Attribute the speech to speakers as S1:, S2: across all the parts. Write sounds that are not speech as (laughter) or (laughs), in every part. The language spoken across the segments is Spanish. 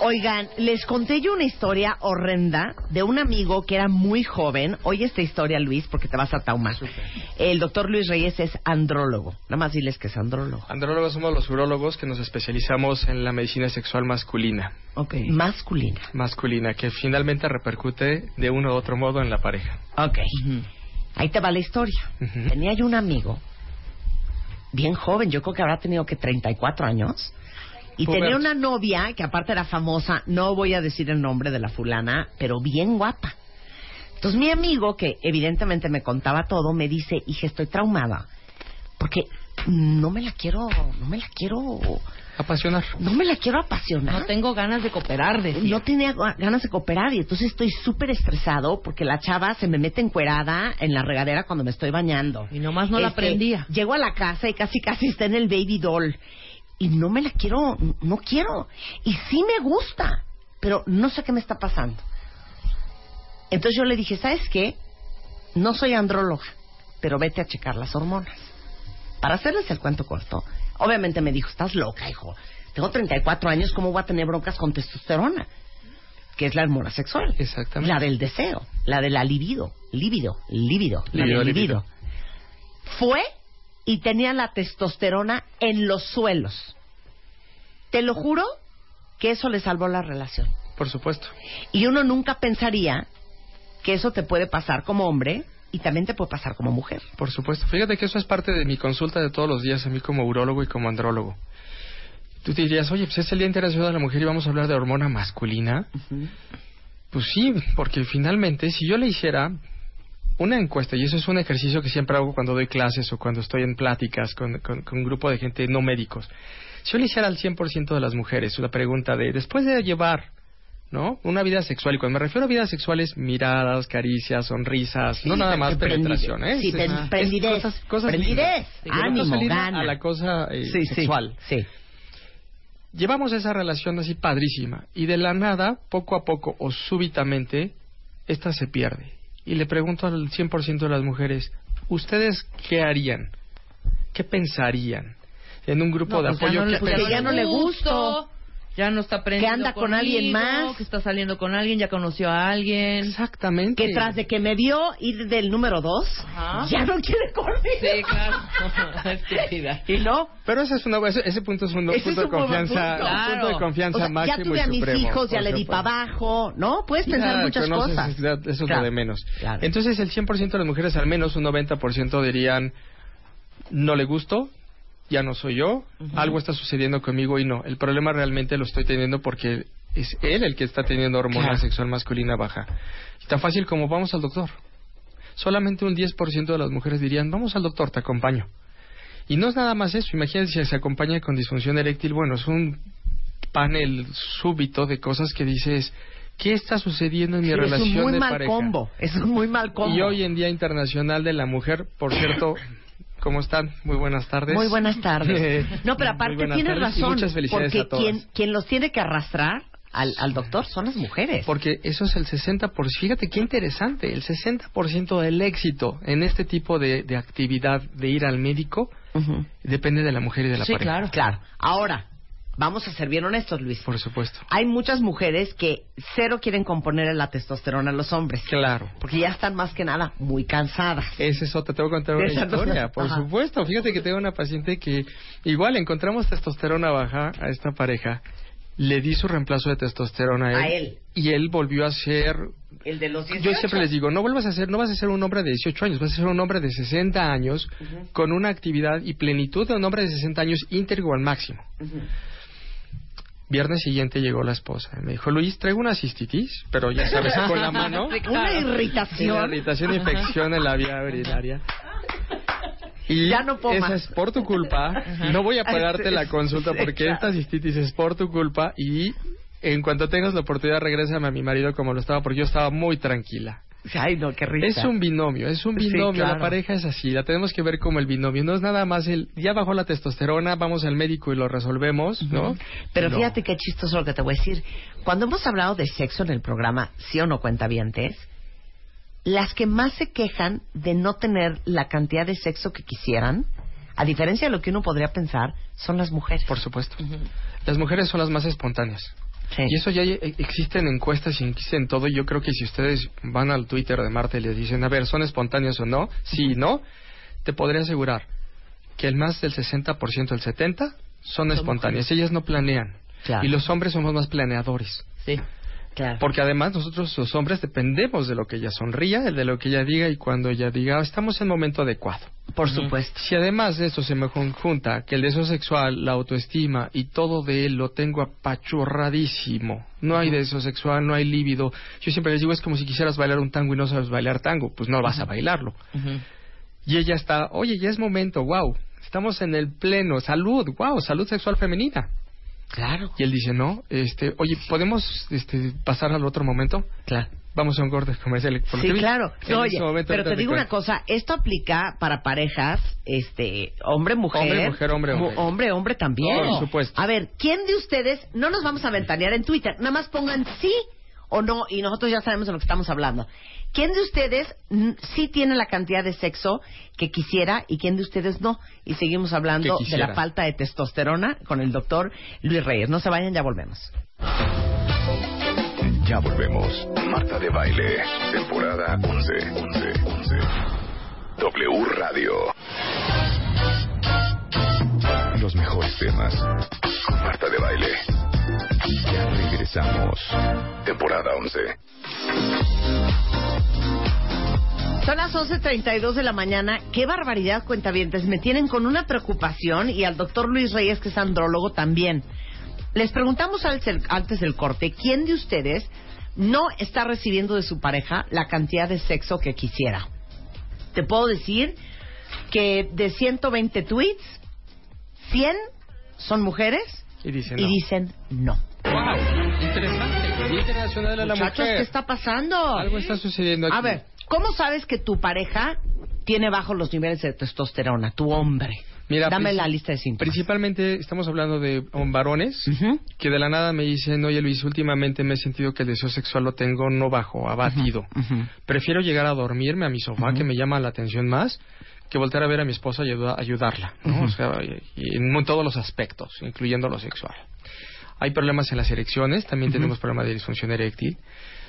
S1: Oigan, les conté yo una historia horrenda de un amigo que era muy joven. Oye esta historia, Luis, porque te vas a taumar. El doctor Luis Reyes es andrólogo. Nada más diles que es andrólogo.
S2: Andrólogos somos los urólogos que nos especializamos en la medicina sexual masculina.
S1: Ok. Masculina.
S2: Masculina, que finalmente repercute de uno u otro modo en la pareja.
S1: Ok. Ahí te va la historia. Tenía yo un amigo bien joven, yo creo que habrá tenido que 34 años. Y
S2: Puberto.
S1: tenía una novia que aparte era famosa, no voy a decir el nombre de la fulana, pero bien guapa. Entonces mi amigo, que evidentemente me contaba todo, me dice, hija, estoy traumada. Porque no me la quiero, no me la quiero,
S2: Apasionar.
S1: no me la quiero apasionar.
S3: No tengo ganas de cooperar, decía.
S1: No tenía ga- ganas de cooperar y entonces estoy súper estresado porque la chava se me mete encuerada en la regadera cuando me estoy bañando.
S3: Y nomás no la
S1: Este,
S3: prendía.
S1: Llego a la casa y casi casi está en el baby doll y no me la quiero, no quiero. Y sí me gusta, pero no sé qué me está pasando. Entonces yo le dije, ¿sabes qué? No soy andróloga, pero vete a checar las hormonas. Para hacerles el cuento corto, obviamente me dijo, estás loca, hijo. Tengo 34 años, ¿cómo voy a tener broncas con testosterona? Que es la hormona sexual.
S2: Exactamente.
S1: La del deseo, la de la libido, líbido, líbido, la
S2: Libido,
S1: del
S2: libido.
S1: libido. Fue y tenía la testosterona en los suelos. Te lo juro que eso le salvó la relación.
S2: Por supuesto.
S1: Y uno nunca pensaría que eso te puede pasar como hombre y también te puede pasar como mujer.
S2: Por supuesto. Fíjate que eso es parte de mi consulta de todos los días a mí como urólogo y como andrólogo. Tú te dirías, oye, pues es el Día Internacional de la Mujer y vamos a hablar de hormona masculina. Pues sí, porque finalmente si yo le hiciera una encuesta, y eso es un ejercicio que siempre hago cuando doy clases o cuando estoy en pláticas con, con- con un grupo de gente no médicos, si yo le hiciera al 100% de las mujeres una pregunta de, después de llevar, ¿no? Una vida sexual, y cuando me refiero a vida sexual es miradas, caricias, sonrisas, no nada más penetración, ¿eh?
S1: Sí,
S2: Es-
S1: pen-
S2: es
S1: prendidez.
S2: cosas, cosas
S1: prendidez. Ánimo, gana.
S2: a la cosa eh,
S1: Sí, sí,
S2: sexual.
S1: Sí.
S2: Llevamos esa relación así padrísima y de la nada, poco a poco o súbitamente, esta se pierde. Y le pregunto al 100% de las mujeres, ¿ustedes qué harían? ¿Qué pensarían? En un grupo
S3: No,
S2: de
S3: pues ya
S2: apoyo,
S3: no le-
S2: ¿qué
S3: pues
S1: Porque ya no le gusto.
S3: Ya no está aprendiendo
S1: anda con alguien más.
S3: Que está saliendo con alguien, ya conoció a alguien.
S2: Exactamente.
S1: Que tras de que me vio ir del número dos,
S3: Ajá.
S1: ya no quiere conmigo.
S3: Sí, claro. (laughs)
S1: Y no,
S2: Pero ese, es una, ese, ese punto es un
S1: Ese
S2: punto
S1: es
S2: de
S1: un buen
S2: confianza,
S1: punto.
S2: un punto de
S3: Claro.
S2: confianza
S1: o sea,
S2: máximo
S1: ya tuve
S2: y
S1: a mis
S2: supremo,
S1: hijos, ya
S2: por
S1: le di para abajo, ¿no? Puedes pensar
S2: Ya,
S1: muchas
S2: conoces,
S1: cosas.
S2: es- Eso es
S1: Claro,
S2: lo de menos.
S1: claro.
S2: Entonces, el 100% de las mujeres, al menos un 90% dirían, no le gusto, ya no soy yo, algo está sucediendo conmigo y no. El problema realmente lo estoy teniendo porque es él el que está teniendo hormona
S1: Claro.
S2: sexual masculina baja. Y tan fácil como vamos al doctor. Solamente un 10% de las mujeres dirían, vamos al doctor, te acompaño. Y no es nada más eso. Imagínense si se acompaña con disfunción eréctil. Bueno, es un panel súbito de cosas que dices, ¿qué está sucediendo en mi
S1: Sí, es
S2: relación
S1: un muy
S2: de
S1: mal
S2: pareja?
S1: combo. Es un muy mal combo.
S2: Y hoy en Día Internacional de la Mujer, por cierto, (coughs) ¿cómo están? Muy buenas tardes.
S1: Muy buenas (laughs) tardes. No, pero aparte tienes razón.
S2: muchas felicidades
S1: porque
S2: a todas.
S1: quien, quien los tiene que arrastrar al, al doctor son las mujeres.
S2: Porque eso es el 60%. Fíjate qué interesante. El 60% del éxito en este tipo de, de actividad de ir al médico
S1: Ujú.
S2: depende de la mujer y de la
S3: Sí,
S2: pareja.
S3: claro.
S1: Claro. Ahora, vamos a ser bien honestos, Luis.
S2: Por supuesto.
S1: Hay muchas mujeres que cero quieren componer la testosterona a los hombres.
S2: Claro.
S1: Porque ya están más que nada muy cansadas.
S2: Ese es otro, te voy a contar una
S1: esa no-
S2: historia, por
S1: Ajá.
S2: supuesto. Fíjate que tengo una paciente que igual encontramos testosterona baja a esta pareja, le di su reemplazo de testosterona a él,
S1: A él.
S2: y él volvió a ser
S1: El de los 18.
S2: Yo siempre les digo, no vuelvas a ser, no vas a ser un hombre de 18 años, vas a ser un hombre de 60 años con una actividad y plenitud de un hombre de 60 años íntegro al máximo.
S1: Ujú.
S2: Viernes siguiente llegó la esposa. Me dijo, Luis, traigo una cistitis, pero ya sabes, (laughs) con la mano.
S1: Una irritación.
S2: Una irritación, infección en la vía urinaria. Y (laughs)
S1: Ya no puedo
S2: esa
S1: más.
S2: es por tu culpa. No voy a pagarte la consulta porque esta cistitis es por tu culpa y en cuanto tengas la oportunidad regrésame a mi marido como lo estaba porque yo estaba muy tranquila. (laughs)
S1: Ay, no, qué risa.
S2: Es un binomio, es un
S1: Sí,
S2: binomio.
S1: claro.
S2: La pareja es así, la tenemos que ver como el binomio. No es nada más el, ya bajó la testosterona, vamos al médico y lo resolvemos, ¿no?
S1: Pero
S2: No.
S1: fíjate qué chistoso lo que te voy a decir. Cuando hemos hablado de sexo en el programa, sí o no cuenta las que más se quejan de no tener la cantidad de sexo que quisieran, a diferencia de lo que uno podría pensar, son las mujeres.
S2: Por supuesto. Las mujeres son las más espontáneas.
S1: Sí.
S2: Y eso ya e- existen encuestas y existen todo. Y yo creo que si ustedes van al Twitter de Marta y les dicen, a ver, ¿son espontáneos o no? Sí, no. Te podría asegurar que el más del 60%, el 70%, son espontáneas. Ellas no planean.
S1: Claro.
S2: Y los hombres somos más planeadores.
S3: Sí.
S1: Claro.
S2: Porque además nosotros los hombres dependemos de lo que ella sonría, de lo que ella diga y cuando ella diga, "Ah, estamos en el momento adecuado.
S1: Por supuesto.
S2: Si además de esto se me conjunta que el deseo sexual, la autoestima y todo de él lo tengo apachurradísimo, no hay deseo sexual, no hay líbido. Yo siempre les digo, es como si quisieras bailar un tango y no sabes bailar tango, pues no vas a bailarlo. Y ella está, oye, ya es momento, wow, estamos en el pleno, salud, wow, salud sexual femenina.
S1: Claro.
S2: Y él dice, no, este, oye, ¿podemos este, pasar al otro momento?
S1: Claro.
S2: Vamos a un corte comercial. Por
S1: Sí, claro.
S2: en
S1: No,
S2: ese
S1: oye,
S2: momento
S1: pero te digo una cosa, esto aplica para parejas, este, hombre, mujer.
S2: Hombre, mujer, hombre, hombre.
S1: Hombre, hombre también.
S2: Por supuesto.
S1: A ver, ¿quién de ustedes, no nos vamos a ventanear en Twitter, nada más pongan sí o no y nosotros ya sabemos de lo que estamos hablando. ¿Quién de ustedes sí tiene la cantidad de sexo que quisiera y quién de ustedes no? Y seguimos hablando de la falta de testosterona con el doctor Luis Reyes. No se vayan, ya volvemos.
S4: Ya volvemos. Marta de Baile, temporada 11. 11, 11. W Radio. Los mejores temas. Marta de Baile. Ya regresamos. Temporada 11.
S1: Son las 11.32 de la mañana. Qué barbaridad, cuentavientes. Me tienen con una preocupación y al doctor Luis Reyes, que es andrólogo, también. Les preguntamos al- antes del corte, ¿quién de ustedes no está recibiendo de su pareja la cantidad de sexo que quisiera? Te puedo decir que de 120 tweets, 100 son mujeres
S2: Y
S1: y dicen no.
S2: Wow, interesante. Internacional de la
S1: Muchachos,
S2: Mujer.
S1: ¿qué está pasando?
S2: Algo está sucediendo aquí.
S1: A ver, ¿cómo sabes que tu pareja tiene bajos los niveles de testosterona, tu hombre?
S2: Mira,
S1: Dame la lista de síntomas.
S2: Principalmente estamos hablando de varones que de la nada me dicen, oye Luis, últimamente me he sentido que el deseo sexual lo tengo no bajo, abatido. Prefiero llegar a dormirme a mi sofá, que me llama la atención más, que volver a ver a mi esposa y ayuda- ayudarla, ¿no? O sea, y- y en todos los aspectos, incluyendo lo sexual. Hay problemas en las erecciones, también tenemos problemas de disfunción eréctil.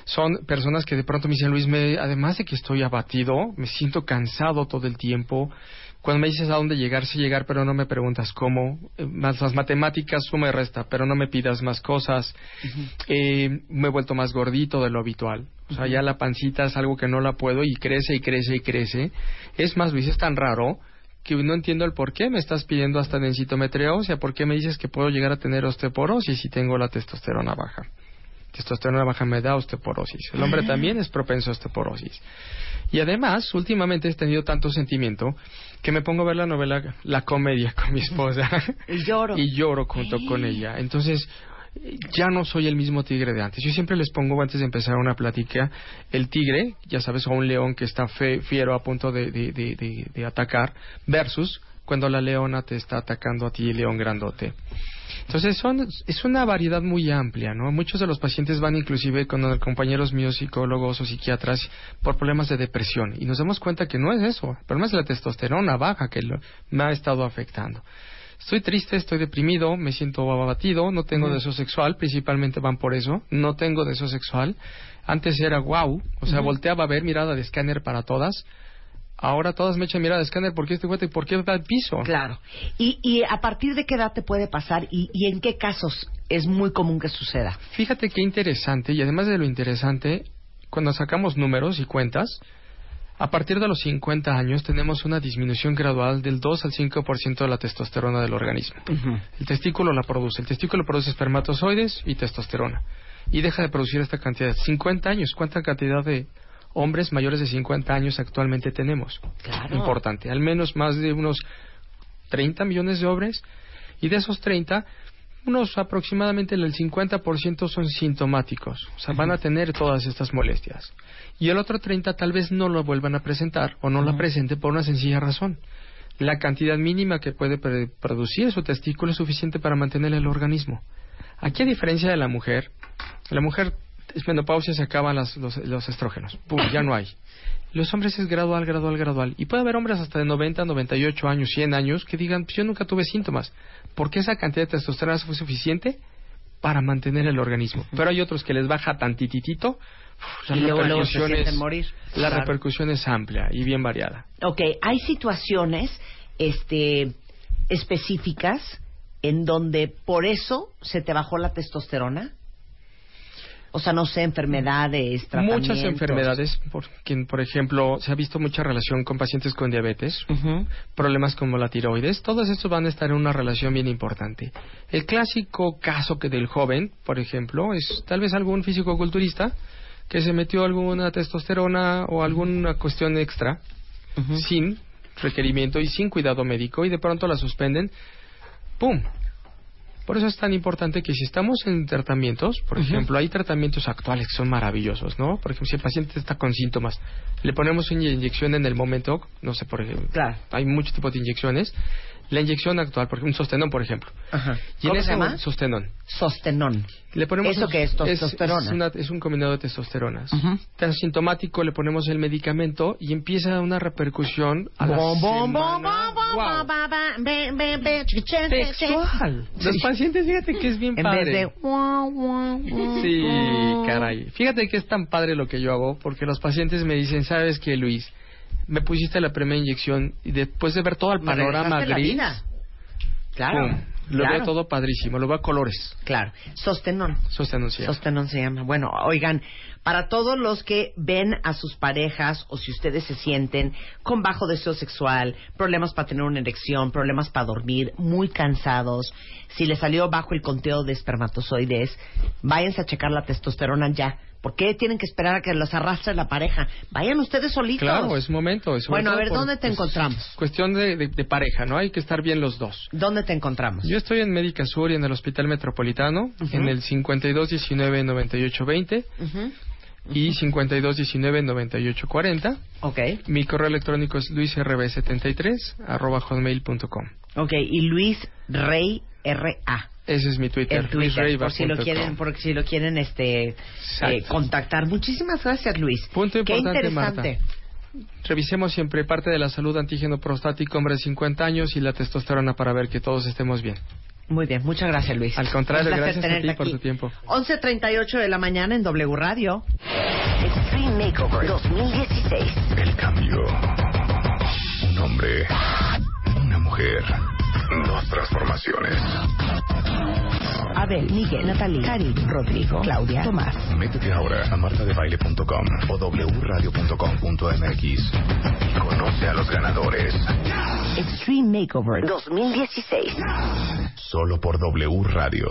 S2: Son personas que de pronto me dicen, Luis, me, además de que estoy abatido, me siento cansado todo el tiempo. Cuando me dices a dónde llegar, sí llegar, pero no me preguntas cómo. Eh, Más las matemáticas, suma y resta, pero no me pidas más cosas. Eh, me he vuelto más gordito de lo habitual. O sea, ya la pancita es algo que no la puedo y crece y crece y crece. Es más, Luis, es tan raro que no entiendo el por qué me estás pidiendo hasta densitometría ósea, por qué me dices que puedo llegar a tener osteoporosis si tengo la testosterona baja. Testosterona baja me da osteoporosis. El hombre también es propenso a osteoporosis. Y además, últimamente he tenido tanto sentimiento que me pongo a ver la novela La Comedia (laughs) con mi esposa.
S1: Y lloro.
S2: y lloro junto con ella. Entonces, ya no soy el mismo tigre de antes. Yo siempre les pongo antes de empezar una plática el tigre, ya sabes, o un león que está fe- fiero a punto de, de- de- de- de atacar, versus cuando la leona te está atacando a ti, león grandote. Entonces son, es una variedad muy amplia, ¿no? Muchos de los pacientes van inclusive con compañeros míos psicólogos o psiquiatras por problemas de depresión y nos damos cuenta que no es eso, el problema es la testosterona baja que lo- me ha estado afectando. Estoy triste, estoy deprimido, me siento abatido, no tengo deseo sexual, principalmente van por eso, no tengo deseo sexual. Antes era wow, o sea, volteaba a ver mirada de escáner para todas. Ahora todas me echan mirada escáner, ¿por qué este juguete y por qué va al piso?
S1: Claro. ¿Y, ¿Y a partir de qué edad te puede pasar y, y en qué casos es muy común que suceda?
S2: Fíjate qué interesante, y además de lo interesante, cuando sacamos números y cuentas, a partir de los 50 años tenemos una disminución gradual del 2 al 5% de la testosterona del organismo. El testículo la produce. El testículo produce espermatozoides y testosterona. Y deja de producir esta cantidad. 50 años. ¿Cuánta cantidad de hombres mayores de 50 años actualmente tenemos?
S1: Claro.
S2: Importante. Al menos más de unos 30 millones de hombres. Y de esos 30, unos aproximadamente el 50% son sintomáticos. O sea, van a tener todas estas molestias. Y el otro 30 tal vez no lo vuelvan a presentar o no la presente por una sencilla razón. La cantidad mínima que puede producir su testículo es suficiente para mantener el organismo. Aquí, a diferencia de la mujer, la mujer es menopausia, se acaban las- los, los estrógenos. ¡Pum! Ya no hay. Los hombres es gradual, gradual, gradual. Y puede haber hombres hasta de 90, 98 años, 100 años que digan, pues yo nunca tuve síntomas. Porque esa cantidad de testosterona fue suficiente para mantener el organismo. Pero hay otros que les baja tantititito. uf,
S1: Y luego, se morir.
S2: La
S1: Claro.
S2: repercusión es amplia y bien variada.
S1: Ok, hay situaciones este, específicas en donde por eso se te bajó la testosterona. O sea, no sé, enfermedades, tratamientos.
S2: Muchas enfermedades, por ejemplo, se ha visto mucha relación con pacientes con diabetes, problemas como la tiroides, todos estos van a estar en una relación bien importante. El clásico caso que del joven, por ejemplo, es tal vez algún físico-culturista que se metió alguna testosterona o alguna cuestión extra sin requerimiento y sin cuidado médico y de pronto la suspenden, ¡pum! Por eso es tan importante que si estamos en tratamientos, por ejemplo, hay tratamientos actuales que son maravillosos, ¿no? Por ejemplo, si el paciente está con síntomas, le ponemos una inyección en el momento, no sé, por ejemplo,
S1: Claro.
S2: hay muchos tipos de inyecciones. La inyección actual, por ejemplo, un sostenón, por ejemplo.
S1: Ajá.
S2: Y en
S1: ¿Cómo se
S2: ese
S1: llama?
S2: sostenón.
S1: Sostenón.
S2: Le ponemos
S1: ¿Eso qué es? Testosterona.
S2: Es, una- es un combinado de testosteronas.
S1: Ujú.
S2: Está asintomático, le ponemos el medicamento y empieza una repercusión a la. Textual. Los pacientes, fíjate que es bien
S1: En
S2: padre.
S1: vez de...
S2: Sí, caray. Fíjate que es tan padre lo que yo hago, porque los pacientes me dicen, ¿sabes qué, Luis? Me pusiste la primera inyección y después de ver todo el panorama
S1: regresaste la
S2: gris,
S1: vida. Claro.
S2: pum, lo
S1: claro,
S2: veo todo padrísimo, lo veo a colores.
S1: Claro. Sostenón.
S2: Sostenón se llama.
S1: Sostenón se llama. Bueno, oigan, para todos los que ven a sus parejas o si ustedes se sienten con bajo deseo sexual, problemas para tener una erección, problemas para dormir, muy cansados, si les salió bajo el conteo de espermatozoides, váyanse a checar la testosterona ya. ¿Por qué tienen que esperar a que los arrastre la pareja? Vayan ustedes solitos.
S2: Claro, es momento. es
S1: Bueno, a ver, ¿dónde te
S2: pues,
S1: encontramos?
S2: Cuestión de, de- de pareja, ¿no? Hay que estar bien los dos.
S1: ¿Dónde te encontramos?
S2: Yo estoy en Médica Sur y en el Hospital Metropolitano,
S1: Ujú.
S2: en el 5219-9820
S1: Ujú.
S2: y 5219-9840.
S1: Ok.
S2: Mi correo electrónico es luisrb73 arroba hotmail.com.
S1: Ok, y Luis Rey R.A.
S2: Ese es mi Twitter.
S1: en Twitter,
S2: luisreiva
S1: por si lo quieren,
S2: com.
S1: por si lo quieren este eh, contactar. Muchísimas gracias, Luis.
S2: Punto
S1: Qué
S2: importante,
S1: interesante.
S2: Revisemos siempre parte de la salud antígeno prostático hombre de 50 años y la testosterona para ver que todos estemos bien.
S1: Muy bien, muchas gracias, Luis.
S2: Al contrario, gracias a ti por
S1: aquí.
S2: tu tiempo.
S1: 11.38 de la mañana en W Radio.
S5: Extreme Makeover 2016.
S4: El cambio. Un hombre. Mujer. Dos transformaciones.
S5: Abel, Miguel, Natalie, Karin, Rodrigo, Claudia, Tomás.
S4: Métete ahora a martadebaile.com o wradio.com.mx y conoce a los ganadores.
S5: Extreme Makeover 2016.
S4: Solo por W Radio.